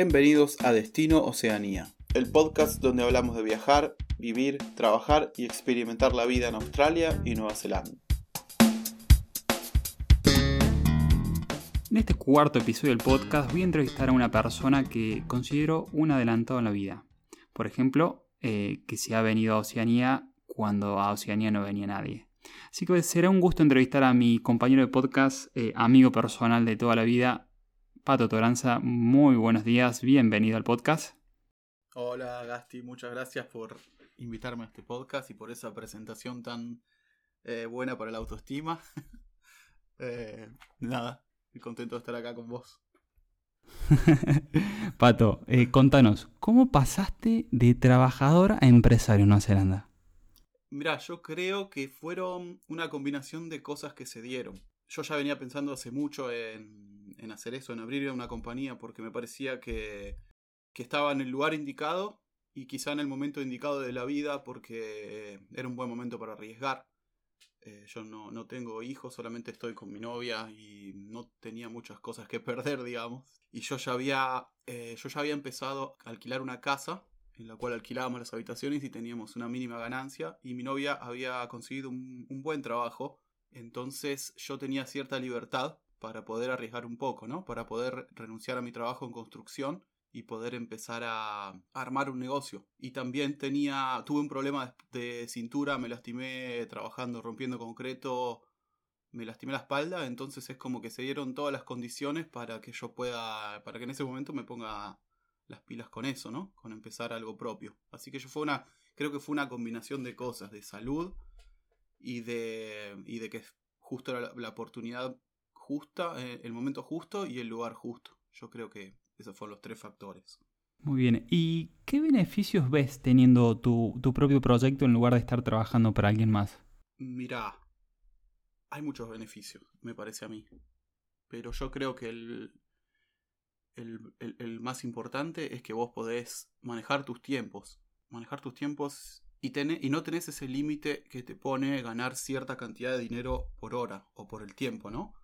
Bienvenidos a Destino Oceanía, el podcast donde hablamos de viajar, vivir, trabajar y experimentar la vida en Australia y Nueva Zelanda. En este cuarto episodio del podcast voy a entrevistar a una persona que considero un adelantado en la vida. Por ejemplo, eh, que se ha venido a Oceanía cuando a Oceanía no venía nadie. Así que será un gusto entrevistar a mi compañero de podcast, eh, amigo personal de toda la vida, Pato Toranza. Muy buenos días, bienvenido al podcast. Hola Gasti, muchas gracias por invitarme a este podcast y por esa presentación tan eh, buena para la autoestima. nada, estoy contento de estar acá con vos. Pato, eh, contanos, ¿cómo pasaste de trabajador a empresario en Nueva Zelanda? Mira, yo creo que fueron una combinación de cosas que se dieron. Yo ya venía pensando hace mucho en, hacer eso, en abrir una compañía, porque me parecía que, que estaba en el lugar indicado y quizá en el momento indicado de la vida, porque era un buen momento para arriesgar. Eh, yo no, no, tengo hijos, solamente estoy con mi novia y no tenía muchas cosas que perder, digamos. Y yo ya había, eh, yo ya había empezado a alquilar una casa en la cual alquilábamos las habitaciones y teníamos una mínima ganancia. Y mi novia había conseguido un buen trabajo. Entonces yo tenía cierta libertad para poder arriesgar un poco, ¿no? Para poder renunciar a mi trabajo en construcción y poder empezar a, armar un negocio. Y también tenía, tuve un problema de, cintura, me lastimé trabajando, rompiendo concreto, me lastimé la espalda, entonces es como que se dieron todas las condiciones para que yo pueda, para que en ese momento me ponga las pilas con eso, ¿no? Con empezar algo propio. Así que yo fue una, creo que fue una combinación de cosas, de salud y de, y de que justo era la, oportunidad justa, eh, el momento justo y el lugar justo. Yo creo que esos fueron los tres factores. Muy bien. ¿Y qué beneficios ves teniendo tu, propio proyecto en lugar de estar trabajando para alguien más? Mirá, hay muchos beneficios, me parece a mí. Pero yo creo que el, el, más importante es que vos podés manejar tus tiempos. Manejar tus tiempos y, no tenés ese límite que te pone ganar cierta cantidad de dinero por hora o por el tiempo, ¿no?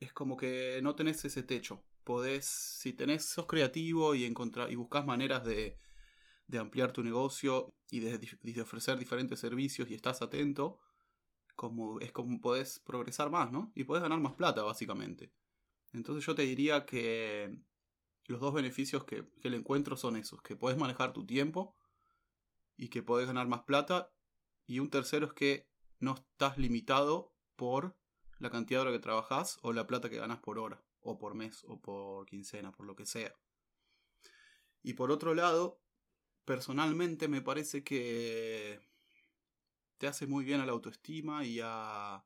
Es como que no tenés ese techo podés, si tenés, sos creativo y, y buscas maneras de, de ampliar tu negocio y de, ofrecer diferentes servicios y estás atento, como, es como podés progresar más, ¿no? Y podés ganar más plata, básicamente. Entonces yo te diría que los dos beneficios que, que le encuentro son esos, que podés manejar tu tiempo y que podés ganar más plata. Y un tercero es que no estás limitado por la cantidad de hora que trabajas o la plata que ganas por hora o por mes, o por quincena, por lo que sea. Y por otro lado, personalmente me parece que te hace muy bien a la autoestima y a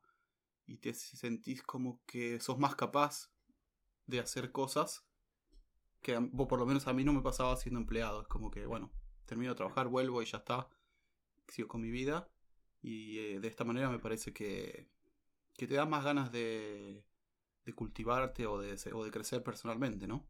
y te sentís como que sos más capaz de hacer cosas que por lo menos a mí no me pasaba siendo empleado. Es como que, bueno, termino de trabajar, vuelvo y ya está. Sigo con mi vida. Y eh, de esta manera me parece que, que te da más ganas de, cultivarte o de, o de crecer personalmente, ¿no?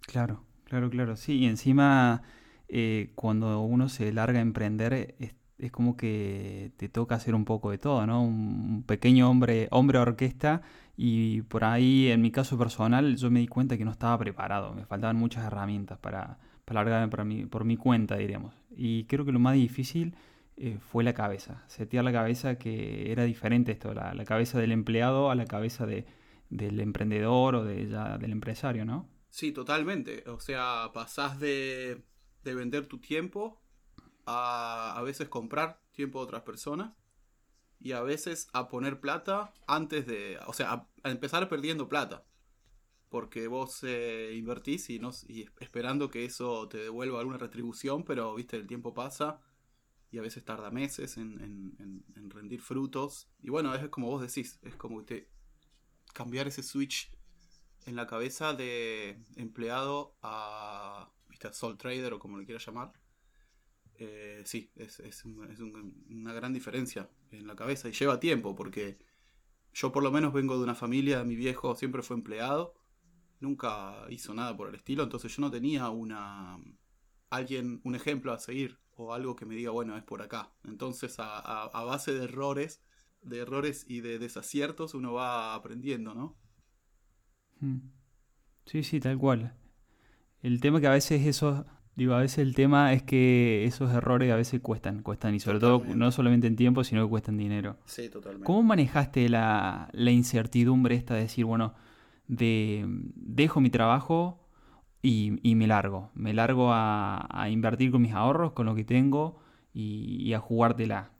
Claro, claro, claro. Sí, y encima eh, cuando uno se larga a emprender es, como que te toca hacer un poco de todo, ¿no? Un pequeño hombre, hombre orquesta y por ahí en mi caso personal yo me di cuenta que no estaba preparado, me faltaban muchas herramientas para, para por mi, por mi cuenta, diríamos. Y creo que lo más difícil eh, fue la cabeza, setear la cabeza que era diferente esto, la, cabeza del empleado a la cabeza de, del emprendedor o de, ya, del empresario, ¿no? Sí, totalmente. O sea, pasás de, de vender tu tiempo a a veces comprar tiempo de otras personas y a veces a poner plata antes de, o sea, a, empezar perdiendo plata. Porque vos eh, invertís y, no, esperando que eso te devuelva alguna retribución, pero viste, el tiempo pasa y a veces tarda meses en, rendir frutos. Y bueno, es como vos decís, es como cambiar ese switch en la cabeza de empleado a ¿viste? Soul Trader o como le quieras llamar. Eh, sí, es, una gran diferencia en la cabeza y lleva tiempo porque yo por lo menos vengo de una familia, mi viejo siempre fue empleado, nunca hizo nada por el estilo, entonces yo no tenía una alguien, un ejemplo a seguir o algo que me diga, bueno, es por acá. Entonces, a, base de errores, de errores y de desaciertos, uno va aprendiendo, ¿no? Hmm. Sí, sí, tal cual. El tema que a veces eso, digo, a veces el tema es que esos errores a veces cuestan, cuestan y sobre todo no solamente en tiempo, sino que cuestan dinero. Sí, totalmente. ¿Cómo manejaste la, la incertidumbre esta de decir, bueno, de dejo mi trabajo y, y me largo, me largo a, a, invertir con mis ahorros, con lo que tengo y, y a jugártela?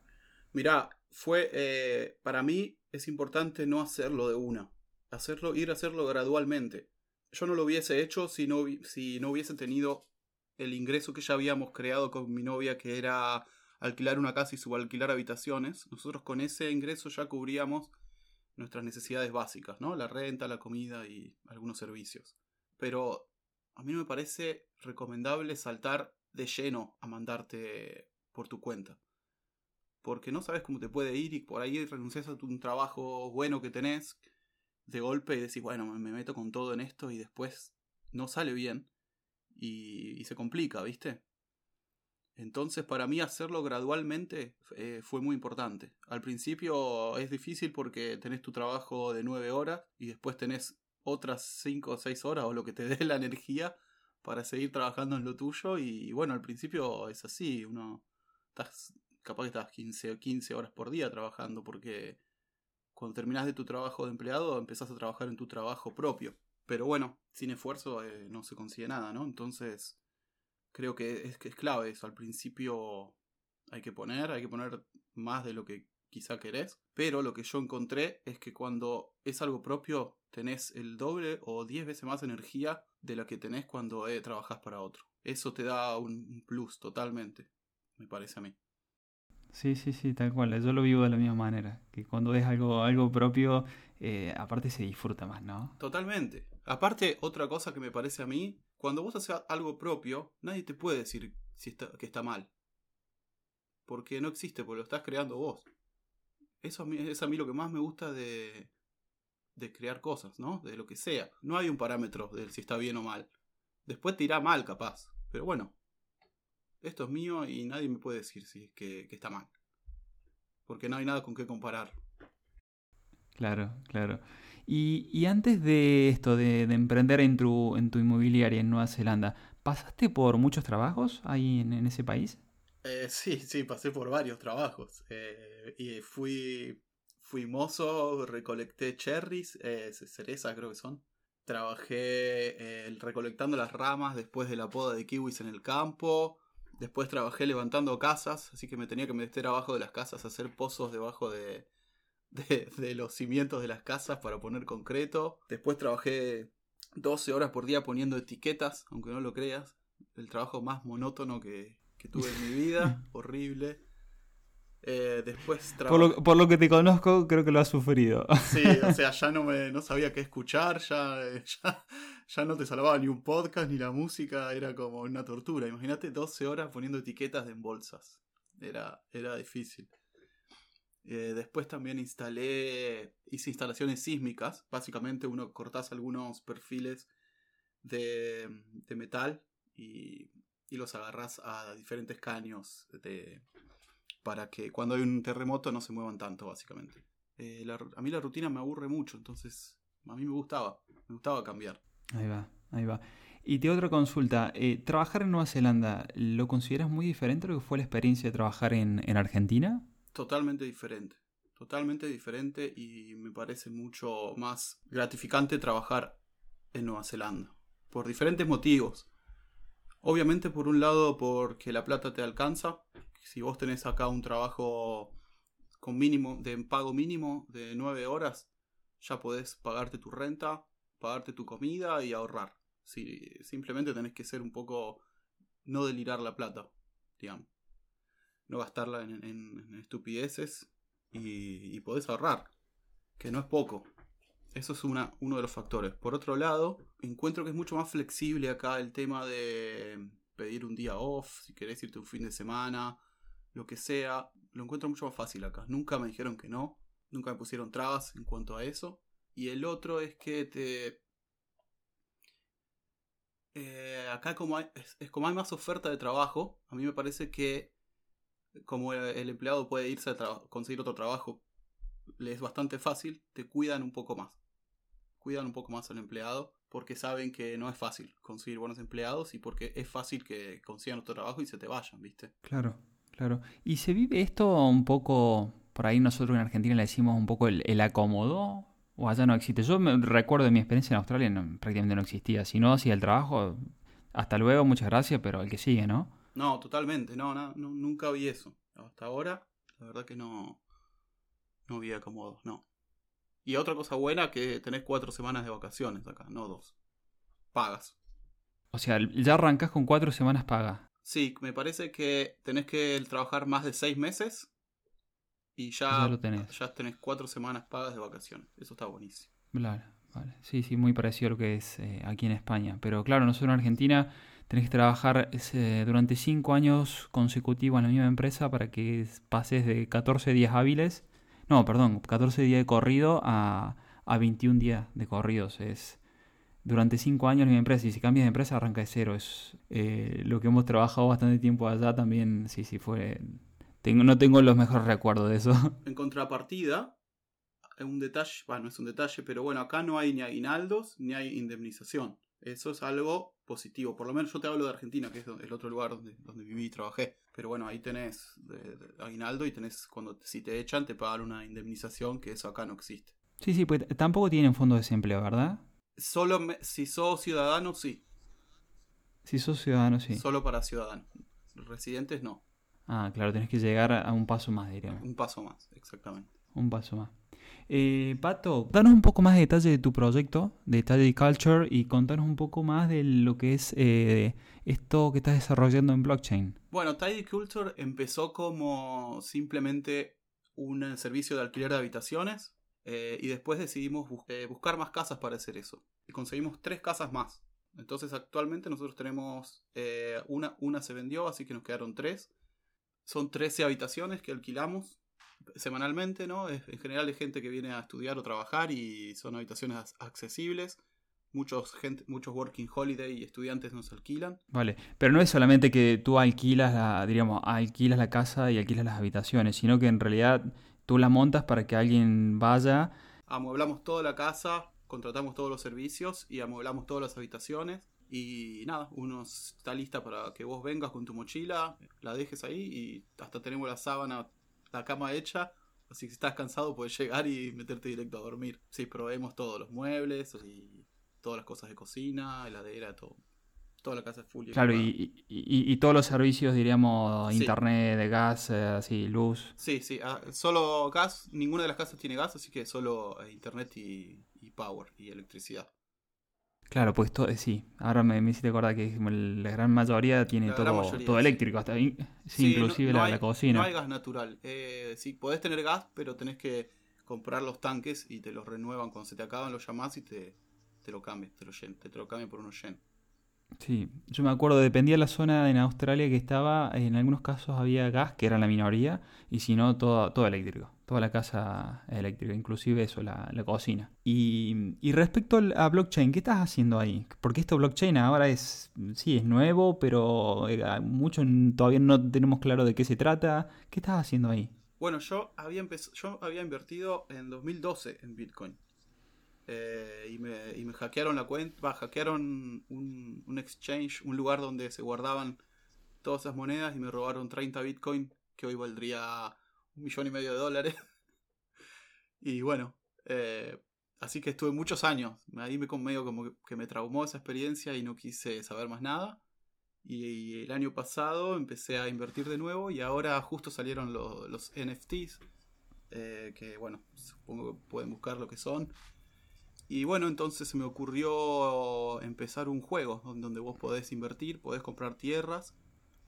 Mirá, fue, eh, para mí es importante no hacerlo de una, hacerlo, ir a hacerlo gradualmente. Yo no lo hubiese hecho si no, si no hubiese tenido el ingreso que ya habíamos creado con mi novia, que era alquilar una casa y subalquilar habitaciones. Nosotros con ese ingreso ya cubríamos nuestras necesidades básicas, ¿no? La renta, la comida y algunos servicios. Pero a mí no me parece recomendable saltar de lleno a mandarte por tu cuenta. Porque no sabes cómo te puede ir y por ahí renuncias a un trabajo bueno que tenés de golpe y decís, bueno, me meto con todo en esto y después no sale bien y, y se complica, ¿viste? Entonces para mí hacerlo gradualmente eh, fue muy importante. Al principio es difícil porque tenés tu trabajo de 9 horas y después tenés otras 5 o 6 horas o lo que te dé la energía para seguir trabajando en lo tuyo y, bueno, al principio es así, uno estás capaz que estás 15 o 15 horas por día trabajando porque cuando terminas de tu trabajo de empleado empezás a trabajar en tu trabajo propio. Pero bueno, sin esfuerzo eh, no se consigue nada, ¿no? Entonces creo que es, que es clave eso. Al principio hay que poner, hay que poner más de lo que quizá querés. Pero lo que yo encontré es que cuando es algo propio tenés el doble o diez veces más energía de la que tenés cuando eh, trabajas para otro. Eso te da un plus totalmente, me parece a mí. Sí, sí, sí, tal cual. Yo lo vivo de la misma manera. Que cuando es algo, algo propio, eh, aparte se disfruta más, ¿no? Totalmente. Aparte, otra cosa que me parece a mí, cuando vos haces algo propio, nadie te puede decir si está, que está mal. Porque no existe, porque lo estás creando vos. Eso es a mí lo que más me gusta de, de crear cosas, ¿no? De lo que sea. No hay un parámetro de si está bien o mal. Después te irá mal, capaz. Pero bueno, esto es mío y nadie me puede decir si, que, que está mal. Porque no hay nada con qué comparar. Claro, claro. Y, antes de esto, de, de, emprender en tu, en tu inmobiliaria en Nueva Zelanda, ¿pasaste por muchos trabajos ahí en, ese país? Eh, sí, sí, pasé por varios trabajos. Eh, y fui, mozo, recolecté cherries, eh, cerezas creo que son. Trabajé eh, recolectando las ramas después de la poda de kiwis en el campo. Después trabajé levantando casas, así que me tenía que meter abajo de las casas, hacer pozos debajo de, de, de, los cimientos de las casas para poner concreto. Después trabajé 12 horas por día poniendo etiquetas, aunque no lo creas. El trabajo más monótono que, que tuve en mi vida, horrible. Eh, después por lo, por lo, que te conozco, creo que lo has sufrido. Sí, o sea, ya no, me, no sabía qué escuchar, ya, ya, ya, no te salvaba ni un podcast ni la música, era como una tortura. Imagínate 12 horas poniendo etiquetas en bolsas. Era, era difícil. Eh, después también instalé, hice instalaciones sísmicas. Básicamente uno cortás algunos perfiles de, metal y, los agarras a diferentes caños para que cuando hay un terremoto no se muevan tanto, básicamente. Eh, a mí la rutina me aburre mucho, entonces a mí me gustaba, me gustaba cambiar. Ahí va, ahí va. Y te otra consulta, eh, ¿trabajar en Nueva Zelanda lo consideras muy diferente a lo que fue la experiencia de trabajar en Argentina? Totalmente diferente, totalmente diferente y me parece mucho más gratificante trabajar en Nueva Zelanda, por diferentes motivos. Obviamente por un lado porque la plata te alcanza, si vos tenés acá un trabajo con mínimo, de pago mínimo de 9 horas, ya podés pagarte tu renta, pagarte tu comida y ahorrar. Si, simplemente tenés que ser un poco. no delirar la plata, digamos. No gastarla en, estupideces y, y, podés ahorrar, que no es poco. Eso es una, uno de los factores. Por otro lado, encuentro que es mucho más flexible acá el tema de pedir un día off, si querés irte un fin de semana, lo que sea, lo encuentro mucho más fácil acá. Nunca me dijeron que no, nunca me pusieron trabas en cuanto a eso. Y el otro es que te... Eh, acá como hay, es, como hay más oferta de trabajo, a mí me parece que como el, empleado puede irse a conseguir otro trabajo, le es bastante fácil, te cuidan un poco más. Cuidan un poco más al empleado porque saben que no es fácil conseguir buenos empleados y porque es fácil que consigan otro trabajo y se te vayan, ¿viste? Claro, claro. ¿Y se vive esto un poco, por ahí nosotros en Argentina le decimos un poco el, el acomodo? ¿O allá no existe? Yo me recuerdo de mi experiencia en Australia, prácticamente no existía. Si no hacía el trabajo, hasta luego, muchas gracias, pero el que sigue, ¿no? No, totalmente, no, no, nunca vi eso. Hasta ahora, la verdad que no, no vi acomodos, no. Y otra cosa buena que tenés cuatro semanas de vacaciones acá, no dos. Pagas. O sea, ya arrancas con cuatro semanas pagas. Sí, me parece que tenés que trabajar más de seis meses y ya, ya, lo tenés. ya tenés cuatro semanas pagas de vacaciones. Eso está buenísimo. Vale, vale. Sí, sí, muy parecido a lo que es eh, aquí en España. Pero claro, nosotros en Argentina tenés que trabajar durante cinco años consecutivos en la misma empresa para que pases de 14 días hábiles no, perdón, 14 días de corrido a, a 21 días de corridos. Es durante 5 años en mi empresa y si cambias de empresa arranca de cero. Es eh, lo que hemos trabajado bastante tiempo allá también, sí, sí, fue... Tengo, no tengo los mejores recuerdos de eso. En contrapartida, un detalle, bueno, no es un detalle, pero bueno, acá no hay ni aguinaldos ni hay indemnización. Eso es algo positivo. Por lo menos yo te hablo de Argentina, que es el otro lugar donde, donde viví y trabajé. Pero bueno, ahí tenés aguinaldo y tenés, cuando si te echan, te pagan una indemnización, que eso acá no existe. Sí, sí, pues tampoco tienen fondo de desempleo, ¿verdad? Solo si sos ciudadano, sí. Si sos ciudadano, sí. Solo para ciudadanos. Residentes, no. Ah, claro, tenés que llegar a un paso más, diríamos. Un paso más, exactamente. Un paso más. Eh, Pato, danos un poco más de detalle de tu proyecto, de Tidy Culture, y contanos un poco más de lo que es eh, esto que estás desarrollando en blockchain. Bueno, Tidy Culture empezó como simplemente un servicio de alquiler de habitaciones eh, y después decidimos buscar más casas para hacer eso. Y conseguimos tres casas más. Entonces actualmente nosotros tenemos una, una se vendió, así que nos quedaron tres. Son 13 habitaciones que alquilamos semanalmente, ¿no? en general es gente que viene a estudiar o trabajar y son habitaciones accesibles. Muchos, gente, muchos working holiday y estudiantes nos alquilan. Vale, pero no es solamente que tú alquilas la, diríamos, alquilas la casa y alquilas las habitaciones, sino que en realidad tú la montas para que alguien vaya. Amueblamos toda la casa, contratamos todos los servicios y amueblamos todas las habitaciones. Y nada, uno está lista para que vos vengas con tu mochila, la dejes ahí y hasta tenemos la sábana la cama hecha. Así que si estás cansado puedes llegar y meterte directo a dormir. Sí, proveemos todos los muebles y todas las cosas de cocina, heladera, todo. Toda la casa es full. Claro, y, y, todos los servicios, diríamos, internet, de gas, eh, así, luz. Sí, sí, ah, solo gas, ninguna de las casas tiene gas, así que solo eh, internet y power y electricidad. Claro, pues todo, sí, ahora me, me hiciste acordar que la gran mayoría tiene todo, todo eléctrico, hasta sí, inclusive la, cocina. No hay gas natural. Eh, sí, podés tener gas, pero tenés que comprar los tanques y te los renuevan cuando se te acaban, los llamás y te, te lo cambian, te lo, te, te lo cambian por unos yen. Sí, yo me acuerdo, dependía de la zona en Australia que estaba, en algunos casos había gas, que era la minoría, y si no, todo, todo eléctrico, toda la casa eléctrica, inclusive eso, la, cocina. Y, y, respecto a blockchain, ¿qué estás haciendo ahí? Porque esto blockchain ahora es, sí, es nuevo, pero eh, mucho todavía no tenemos claro de qué se trata. ¿Qué estás haciendo ahí? Bueno, yo había, yo había invertido en 2012 en Bitcoin. Eh, y, me, y, me, hackearon la cuenta, hackearon un, un, exchange, un lugar donde se guardaban todas esas monedas y me robaron 30 bitcoin, que hoy valdría un millón y medio de dólares. y bueno, eh, así que estuve muchos años, ahí me medio como que me traumó esa experiencia y no quise saber más nada. Y, el año pasado empecé a invertir de nuevo y ahora justo salieron los NFTs, eh, que bueno, supongo que pueden buscar lo que son. Y bueno, entonces se me ocurrió empezar un juego donde vos podés invertir, podés comprar tierras,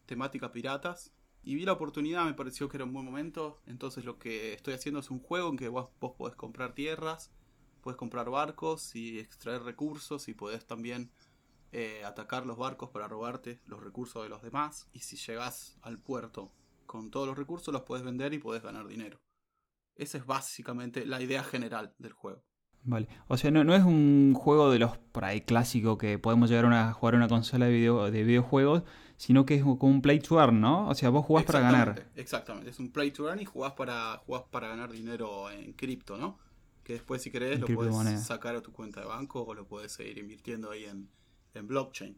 temática piratas. Y vi la oportunidad, me pareció que era un buen momento. Entonces lo que estoy haciendo es un juego en que vos, podés comprar tierras, podés comprar barcos y extraer recursos y podés también eh, atacar los barcos para robarte los recursos de los demás. Y si llegás al puerto con todos los recursos, los podés vender y podés ganar dinero. Esa es básicamente la idea general del juego. Vale. O sea, no, no es un juego de los por ahí clásico que podemos llegar a jugar una consola de, video, de videojuegos, sino que es como un play to earn, ¿no? O sea, vos jugás para ganar. Exactamente, es un play to earn y jugás para, jugás para ganar dinero en cripto, ¿no? Que después, si querés, En lo puedes sacar a tu cuenta de banco o lo puedes seguir invirtiendo ahí en, en blockchain.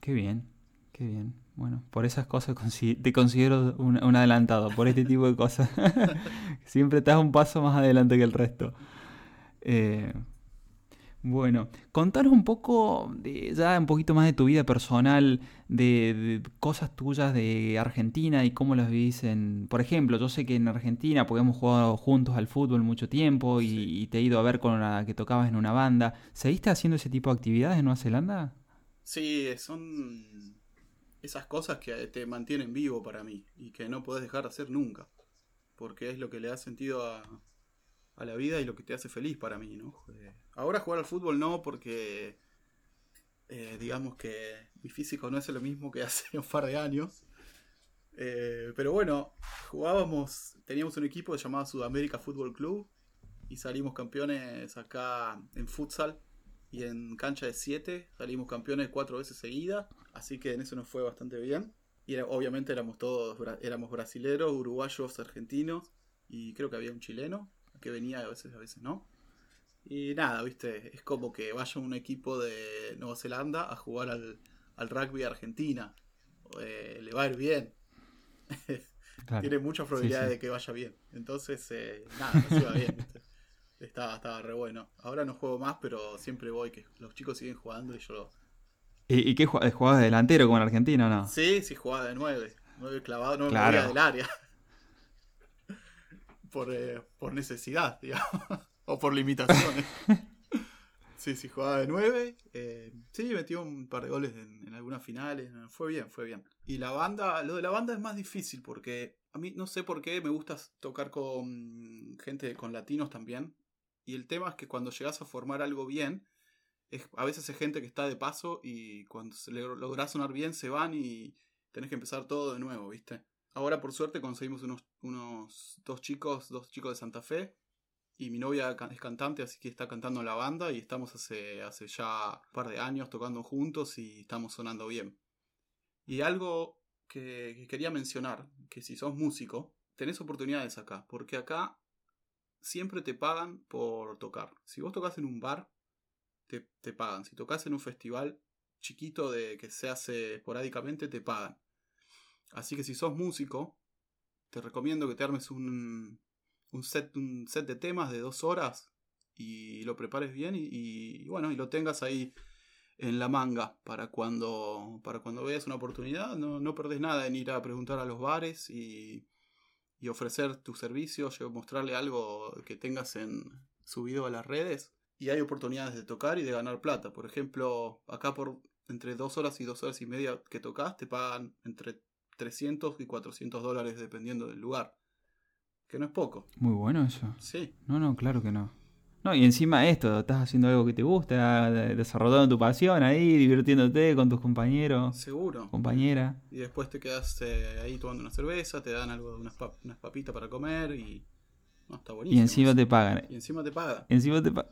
Qué bien, qué bien. Bueno, por esas cosas te considero un, un adelantado, por este tipo de cosas. Siempre estás un paso más adelante que el resto. Eh, bueno, contanos un poco, de, ya un poquito más de tu vida personal, de, de cosas tuyas de Argentina y cómo las vivís en... Por ejemplo, yo sé que en Argentina, porque hemos jugado juntos al fútbol mucho tiempo y, Sí. y te he ido a ver con la que tocabas en una banda. ¿Seguiste haciendo ese tipo de actividades en Nueva Zelanda? Sí, son esas cosas que te mantienen vivo para mí y que no podés dejar de hacer nunca. Porque es lo que le da sentido a, a la vida y lo que te hace feliz para mí, ¿no? Eh, Ahora jugar al fútbol no, porque eh, digamos que mi físico no es lo mismo que hace un par de años. Eh, pero bueno, jugábamos, teníamos un equipo llamado Sudamérica Fútbol Club y salimos campeones acá en futsal y en cancha de 7 salimos campeones cuatro veces seguidas, así que en eso nos fue bastante bien. Y era- obviamente éramos todos, éramos brasileros, uruguayos, argentinos y creo que había un chileno que venía a veces, a veces no. Y nada, viste, es como que vaya un equipo de Nueva Zelanda a jugar al, al rugby Argentina. Eh, le va a ir bien. Claro. Tiene muchas probabilidades sí. de que vaya bien. Entonces, eh, nada, nos iba bien. ¿viste? Estaba, estaba re bueno. Ahora no juego más, pero siempre voy, que los chicos siguen jugando y yo... ¿Y, y qué jugabas? ¿Jugabas de delantero como en Argentina o no? Sí, sí jugaba de 9. 9 clavado, no me Claro. movía del área. Por, eh, por necesidad, digamos. o por limitaciones. sí, sí jugaba de 9. sí, metió un par de goles en, en algunas finales. Fue bien, fue bien. Y la banda, lo de la banda es más difícil porque a mí no sé por qué me gusta tocar con gente, con latinos también. Y el tema es que cuando llegas a formar algo bien, es, a veces es gente que está de paso y cuando se le lográs sonar bien se van y tenés que empezar todo de nuevo, ¿viste? Ahora por suerte conseguimos unos, unos dos chicos, dos chicos de Santa Fe y mi novia es cantante, así que está cantando en la banda y estamos hace, hace ya un par de años tocando juntos y estamos sonando bien. Y algo que, que quería mencionar, que si sos músico, tenés oportunidades acá, porque acá siempre te pagan por tocar. Si vos tocas en un bar, te, te pagan. Si tocas en un festival chiquito de que se hace esporádicamente, te pagan. Así que si sos músico, te recomiendo que te armes un, un, set, un set de temas de dos horas y lo prepares bien y, y, bueno, y lo tengas ahí en la manga para cuando, para cuando veas una oportunidad. No, no perdés nada en ir a preguntar a los bares y, y ofrecer tus servicios, mostrarle algo que tengas en, subido a las redes. Y hay oportunidades de tocar y de ganar plata. Por ejemplo, acá por entre dos horas y dos horas y media que tocas, te pagan entre 300 y 400 dólares dependiendo del lugar. Que no es poco. Muy bueno eso. Sí. No, no, claro que no. No, y encima esto, estás haciendo algo que te gusta, de- desarrollando tu pasión ahí, divirtiéndote con tus compañeros, Seguro. compañera. Y después te quedas eh, ahí tomando una cerveza, te dan algo, unas, pap- unas papitas para comer y... No, está buenísimo. Y encima te pagan. Y encima te pagan. Encima te pa-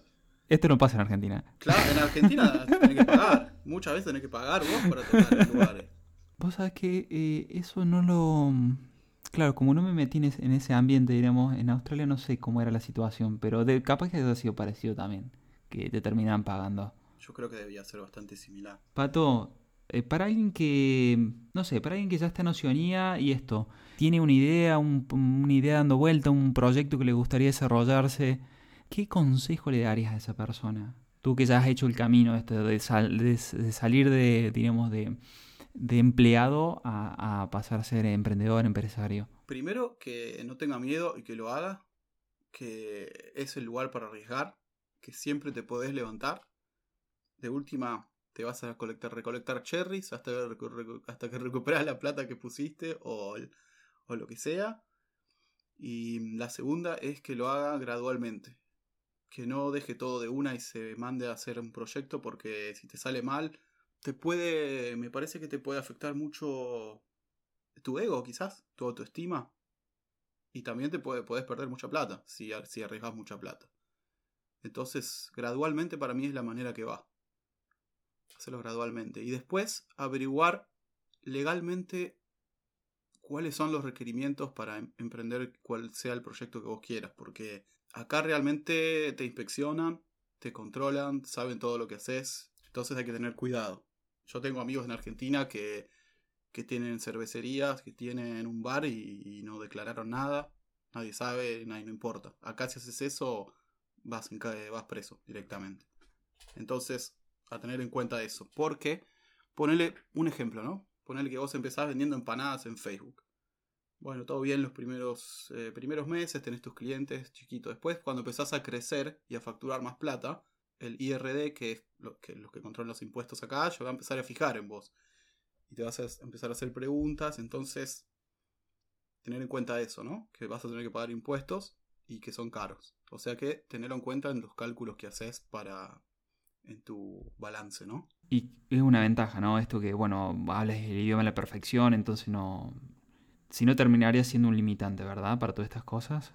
Esto no pasa en Argentina. Claro, en Argentina tenés que pagar. Muchas veces tenés que pagar vos para tocar en lugares. Vos sabés que eh, eso no lo... Claro, como no me metí en ese, en ese ambiente, digamos, en Australia no sé cómo era la situación, pero de, capaz que haya sido parecido también, que te terminaban pagando. Yo creo que debía ser bastante similar. Pato, eh, para alguien que, no sé, para alguien que ya está en Oceanía y esto, tiene una idea, un- una idea dando vuelta, un proyecto que le gustaría desarrollarse, ¿qué consejo le darías a esa persona? Tú que ya has hecho el camino este de, sal- de de salir de, digamos, de, de empleado a, pasar a ser emprendedor, empresario. Primero, que no tenga miedo y que lo haga. Que es el lugar para arriesgar. Que siempre te podés levantar. De última, te vas a colectar, recolectar cherries hasta, hasta que recuperas la plata que pusiste o, o lo que sea. Y la segunda es que lo haga gradualmente. Que no deje todo de una y se mande a hacer un proyecto porque si te sale mal, te puede, me parece que te puede afectar mucho tu ego, quizás, tu autoestima. Y también te puede, puedes perder mucha plata si, si arriesgas mucha plata. Entonces, gradualmente para mí es la manera que va. Hacerlo gradualmente. Y después averiguar legalmente cuáles son los requerimientos para em- emprender cuál sea el proyecto que vos quieras. Porque Acá realmente te inspeccionan, te controlan, saben todo lo que haces, entonces hay que tener cuidado. Yo tengo amigos en Argentina que, que tienen cervecerías, que tienen un bar y, no declararon nada, nadie sabe, nadie no importa. Acá si haces eso, vas, vas preso directamente. Entonces, a tener en cuenta eso. Porque, ponele un ejemplo, ¿no? Ponele que vos empezás vendiendo empanadas en Facebook. Bueno, todo bien los primeros, eh, primeros meses, tenés tus clientes chiquitos. Después, cuando empezás a crecer y a facturar más plata, el IRD, que es lo que, los que controlan los impuestos acá, yo va a empezar a fijar en vos. Y te vas a empezar a hacer preguntas, entonces, tener en cuenta eso, ¿no? Que vas a tener que pagar impuestos y que son caros. O sea que tenerlo en cuenta en los cálculos que haces para en tu balance, ¿no? Y es una ventaja, ¿no? Esto que, bueno, hablas el idioma a la perfección, entonces no, si no terminaría siendo un limitante, ¿verdad? Para todas estas cosas.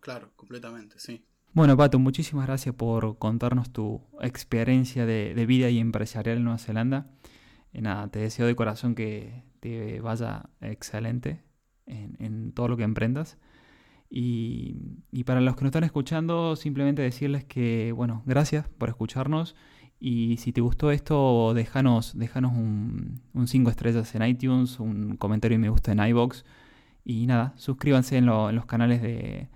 Claro, completamente, sí. Bueno, Pato, muchísimas gracias por contarnos tu experiencia de, vida y empresarial en Nueva Zelanda. Y nada, te deseo de corazón que te vaya excelente en, todo lo que emprendas. Y, y, para los que nos están escuchando, simplemente decirles que, bueno, gracias por escucharnos y si te gustó esto, déjanos, déjanos un 5 estrellas en iTunes, un comentario y me gusta en iBox. Y nada, suscríbanse en, los canales de,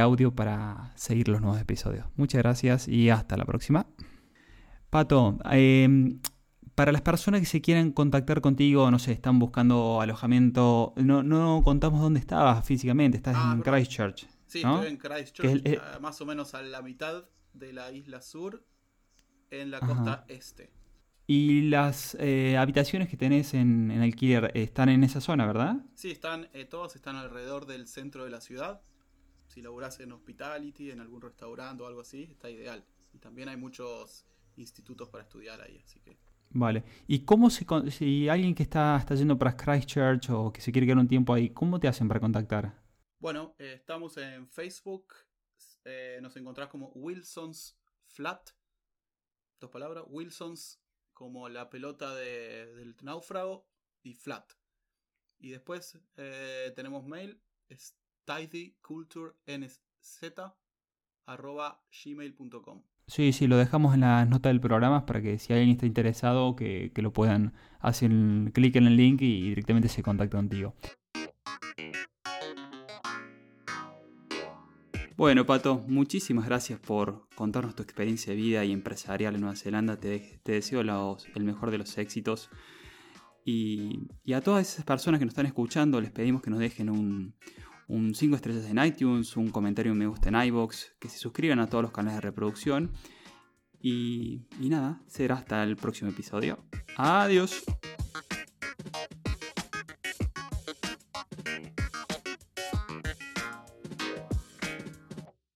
audio para seguir los nuevos episodios. Muchas gracias y hasta la próxima. Pato, em, para las personas que se quieran contactar contigo, no sé, están buscando alojamiento, no, no contamos dónde estabas físicamente, estás ah, en Christchurch. Sí, estoy en Christchurch, más o menos a la mitad de la isla sur en la costa este. Y las eh, habitaciones que tenés en, en, alquiler están en esa zona, ¿verdad? Sí, están, eh, todas están alrededor del centro de la ciudad. Si laburás en hospitality, en algún restaurante o algo así, está ideal. Y también hay muchos institutos para estudiar ahí, así que. Vale. ¿Y cómo se, si alguien que está, está yendo para Christchurch o que se quiere quedar un tiempo ahí, cómo te hacen para contactar? Bueno, eh, estamos en Facebook. nos encontrás como Wilson's Flat dos palabras, Wilsons como la pelota del náufrago y flat. Y después eh, tenemos mail, es gmail.com Sí, sí, lo dejamos en las notas del programa para que si alguien está interesado que, que lo puedan hacer clic en el link y directamente se contacte contigo. Bueno, Pato, muchísimas gracias por contarnos tu experiencia de vida y empresarial en Nueva Zelanda. Te, deseo el mejor de los éxitos. Y, a todas esas personas que nos están escuchando, les pedimos que nos dejen un, 5 estrellas en iTunes, un comentario me gusta en iBox, que se suscriban a todos los canales de reproducción. Y nada, será hasta el próximo episodio. Adiós.